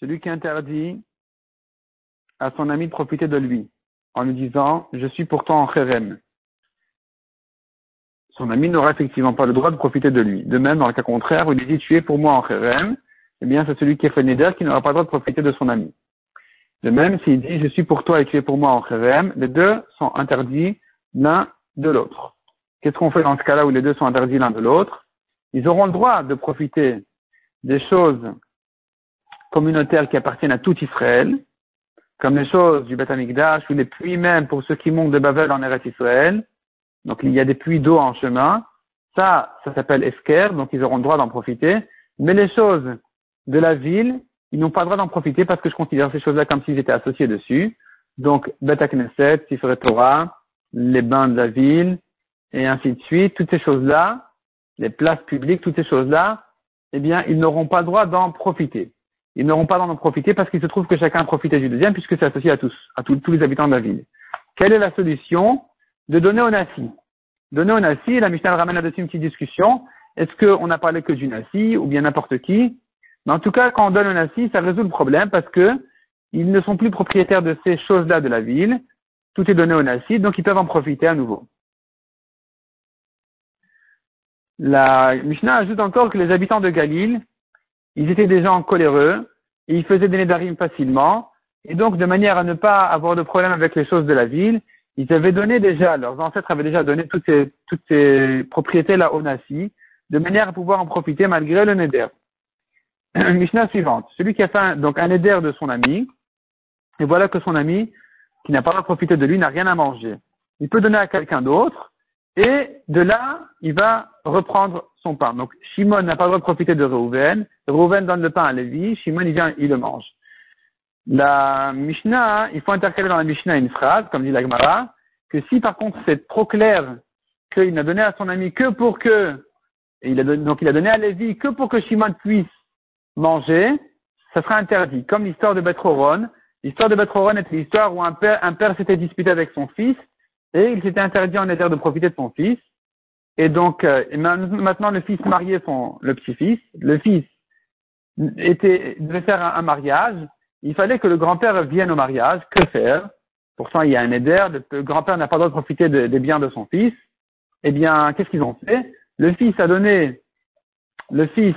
Celui qui interdit à son ami de profiter de lui, en lui disant, je suis pourtant en Kherem. Son ami n'aura effectivement pas le droit de profiter de lui. De même, dans le cas contraire, où il dit, tu es pour moi en Kherem, eh bien, c'est celui qui est fait Neder qui n'aura pas le droit de profiter de son ami. De même, s'il dit, je suis pour toi et tu es pour moi en Kherem, les deux sont interdits l'un de l'autre. Qu'est-ce qu'on fait dans ce cas-là où les deux sont interdits l'un de l'autre? Ils auront le droit de profiter des choses communautaires qui appartiennent à tout Israël, comme les choses du Beth Amikdash ou les puits même pour ceux qui montent de Babel en Eretz Israël. Donc il y a des puits d'eau en chemin. Ça, ça s'appelle Esker, donc ils auront le droit d'en profiter. Mais les choses de la ville, ils n'ont pas le droit d'en profiter parce que je considère ces choses-là comme s'ils étaient associés dessus. Donc, Beth Knesset, Sifre Torah, les bains de la ville, et ainsi de suite, toutes ces choses-là, les places publiques, toutes ces choses-là, eh bien, ils n'auront pas le droit d'en profiter. Ils n'auront pas d'en profiter parce qu'il se trouve que chacun profite du deuxième puisque c'est associé à tous, à tous, les habitants de la ville. Quelle est la solution De donner au Nassi? Donner au Nassi, la Mishnah ramène là-dessus une petite discussion. Est-ce qu'on n'a parlé que du Nassi ou bien n'importe qui? Mais en tout cas, quand on donne au Nassi, ça résout le problème parce que ils ne sont plus propriétaires de ces choses-là de la ville. Tout est donné au Nassi, donc ils peuvent en profiter à nouveau. La Mishnah ajoute encore que les habitants de Galil, ils étaient des gens coléreux, et ils faisaient des nédarim facilement, et donc de manière à ne pas avoir de problème avec les choses de la ville, ils avaient donné déjà, leurs ancêtres avaient déjà donné toutes ces, toutes ces propriétés-là au Nasi, de manière à pouvoir en profiter malgré le neder. Mishnah suivante. Celui qui a fait donc un neder de son ami, et voilà que son ami, qui n'a pas profité de lui, n'a rien à manger. Il peut donner à quelqu'un d'autre, et de là, il va reprendre son pain. Donc, Shimon n'a pas le droit de profiter de Reuven. Reuven donne le pain à Lévi. Shimon, il vient, il le mange. La Mishnah, il faut intercaler dans la Mishnah une phrase, comme dit la Gemara, que si par contre c'est trop clair qu'il n'a donné à son ami que pour que, il a donné, donc il a donné à Lévi que pour que Shimon puisse manger, ça sera interdit. Comme l'histoire de Betroron. L'histoire de Betroron est l'histoire où un père s'était disputé avec son fils et il s'était interdit en éther de profiter de son fils. Et donc, euh, maintenant, le fils mariait son, le petit-fils. Le fils était, devait faire un, mariage. Il fallait que le grand-père vienne au mariage. Que faire? Pourtant, il y a un éder. Le, grand-père n'a pas le droit de profiter des biens de son fils. Eh bien, qu'est-ce qu'ils ont fait? Le fils a donné, le fils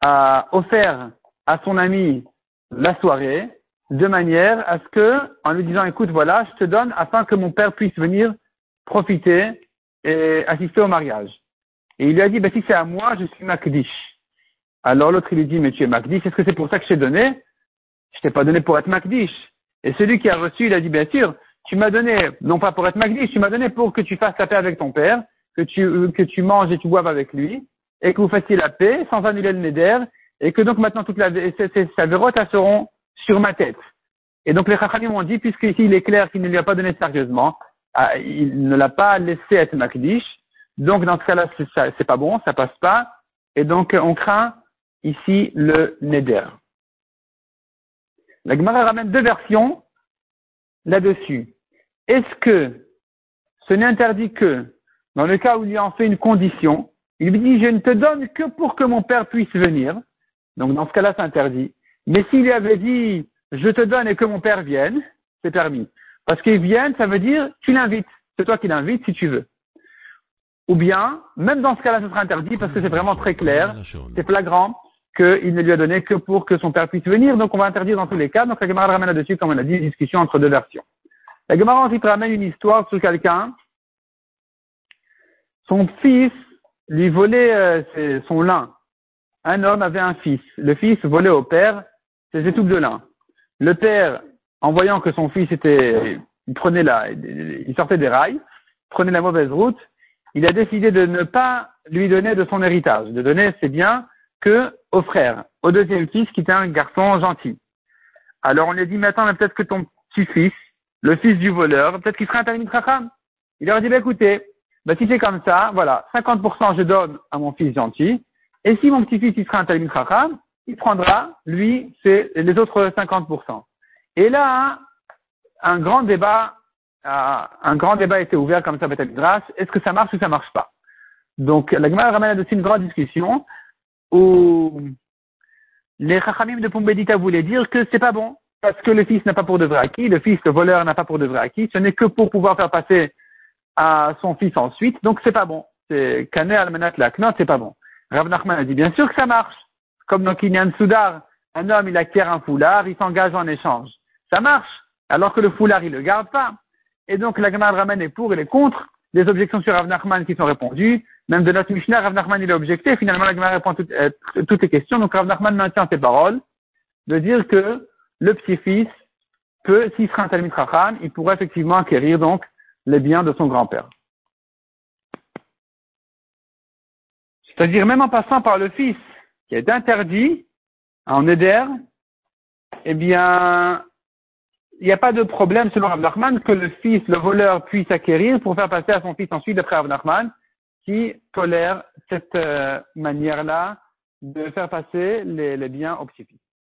a offert à son ami la soirée de manière à ce que, en lui disant, écoute, voilà, je te donne afin que mon père puisse venir profiter et assister au mariage. Et il lui a dit, ben, si c'est à moi, je suis Makdish. Alors l'autre, il lui dit, mais tu es Makdish, est-ce que c'est pour ça que je t'ai donné? Je t'ai pas donné pour être Makdish. Et celui qui a reçu, il a dit, bien sûr, tu m'as donné, non pas pour être Makdish, tu m'as donné pour que tu fasses la paix avec ton père, que tu, que tu manges et tu boives avec lui, et que vous fassiez la paix sans annuler le neder, et que donc maintenant toute la, vérote, elles seront sur ma tête. Et donc les Chachamim ont dit, puisque ici il est clair qu'il ne lui a pas donné sérieusement, ah, il ne l'a pas laissé être Makdish, donc dans ce cas-là, c'est pas bon, ça passe pas, et donc on craint ici le Neder. La Gemara ramène deux versions là-dessus. Est-ce que ce n'est interdit que dans le cas où il lui en fait une condition, il lui dit je ne te donne que pour que mon père puisse venir, donc dans ce cas-là c'est interdit. Mais s'il lui avait dit, je te donne et que mon père vienne, c'est permis. Parce qu'il vienne, ça veut dire, tu l'invites. C'est toi qui l'invites si tu veux. Ou bien, même dans ce cas-là, ce sera interdit parce que c'est vraiment très clair, c'est flagrant qu'il ne lui a donné que pour que son père puisse venir. Donc on va interdire dans tous les cas. Donc la Gemara ramène là-dessus, comme on a dit, une discussion entre deux versions. La Gemara ensuite ramène une histoire sur quelqu'un. Son fils lui volait euh, son lin un homme avait un fils. Le fils volait au père étouffes de lin. Le père, en voyant que son fils était, il prenait il sortait des rails, prenait la mauvaise route, il a décidé de ne pas lui donner de son héritage, de donner ses biens que au frère, au deuxième fils qui était un garçon gentil. Alors on lui a dit, mais attends, peut-être que ton petit-fils, le fils du voleur, peut-être qu'il serait un Talmud Chacham. Il leur a dit, bah, écoutez, bah, si c'est comme ça, voilà, 50% je donne à mon fils gentil, et si mon petit-fils, il sera un Talmud Chacham, il prendra, lui, c'est les autres 50%. Et là, un grand débat, euh, un grand débat a été ouvert comme ça peut-être grâce. Est-ce que ça marche ou ça marche pas? Donc, la Gemara ramène aussi une grande discussion. où les Chachamim de Pumbedita voulaient dire que c'est pas bon, parce que le fils n'a pas pour de vrai acquis, le fils, le voleur n'a pas pour de vrai acquis, ce n'est que pour pouvoir faire passer à son fils ensuite, donc c'est pas bon. C'est Kané Almenat Laknot, c'est pas bon. Rav Nachman a dit bien sûr que ça marche. Comme dans Kinyan Soudar, un homme il acquiert un foulard, il s'engage en échange. Ça marche, alors que le foulard il le garde pas. Et donc la Gemara ramène est pour et les contre, des objections sur Rav Nachman qui sont répondues, même de notre Mishnah, Rav Nachman il a objecté, finalement la Gemara répond toutes, euh, toutes les questions, donc Rav Nachman maintient ses paroles, de dire que le petit-fils peut, s'il sera un Talmud il pourrait effectivement acquérir donc les biens de son grand-père. C'est-à-dire même en passant par le fils qui est interdit en Eder, eh bien, il n'y a pas de problème selon Rav que le fils, le voleur, puisse acquérir pour faire passer à son fils ensuite d'après Rav qui tolère cette euh, manière-là de faire passer les, les biens au petit-fils.